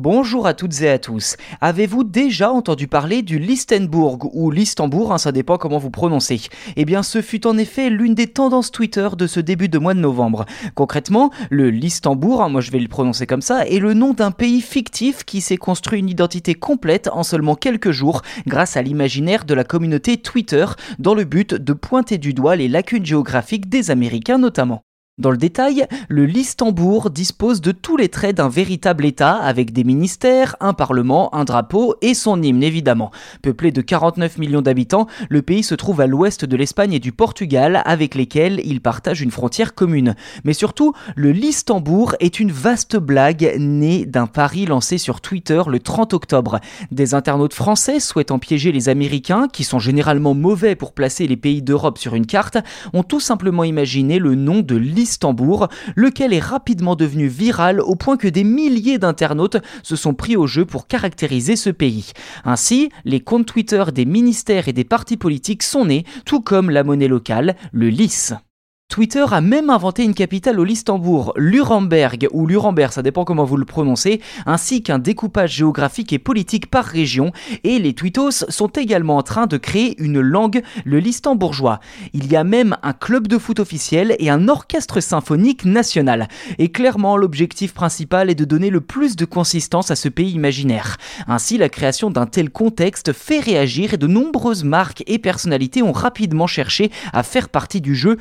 Bonjour à toutes et à tous. Avez-vous déjà entendu parler du Listenbourg ou Listembourg, hein, ça dépend comment vous prononcez Eh bien, ce fut en effet l'une des tendances Twitter de ce début de mois de novembre. Concrètement, le Listenbourg, hein, moi je vais le prononcer comme ça, est le nom d'un pays fictif qui s'est construit une identité complète en seulement quelques jours grâce à l'imaginaire de la communauté Twitter dans le but de pointer du doigt les lacunes géographiques des Américains notamment. Dans le détail, le Listembourg dispose de tous les traits d'un véritable État avec des ministères, un parlement, un drapeau et son hymne évidemment. Peuplé de 49 millions d'habitants, le pays se trouve à l'ouest de l'Espagne et du Portugal avec lesquels il partage une frontière commune. Mais surtout, le Listembourg est une vaste blague née d'un pari lancé sur Twitter le 30 octobre. Des internautes français souhaitant piéger les Américains, qui sont généralement mauvais pour placer les pays d'Europe sur une carte, ont tout simplement imaginé le nom de Listembourg Lequel est rapidement devenu viral au point que des milliers d'internautes se sont pris au jeu pour caractériser ce pays. Ainsi, les comptes Twitter des ministères et des partis politiques sont nés, tout comme la monnaie locale, le LIS. Twitter a même inventé une capitale au Listembourg, Luremberg, ou Luremberg, ça dépend comment vous le prononcez, ainsi qu'un découpage géographique et politique par région, et les Twittos sont également en train de créer une langue, le listembourgeois. Il y a même un club de foot officiel et un orchestre symphonique national. Et clairement, l'objectif principal est de donner le plus de consistance à ce pays imaginaire. Ainsi, la création d'un tel contexte fait réagir et de nombreuses marques et personnalités ont rapidement cherché à faire partie du jeu,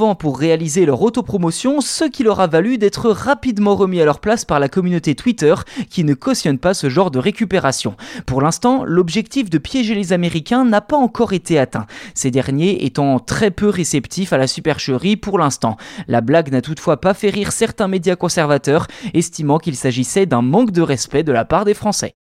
pour réaliser leur autopromotion, ce qui leur a valu d'être rapidement remis à leur place par la communauté Twitter qui ne cautionne pas ce genre de récupération. Pour l'instant, l'objectif de piéger les Américains n'a pas encore été atteint, ces derniers étant très peu réceptifs à la supercherie pour l'instant. La blague n'a toutefois pas fait rire certains médias conservateurs, estimant qu'il s'agissait d'un manque de respect de la part des Français.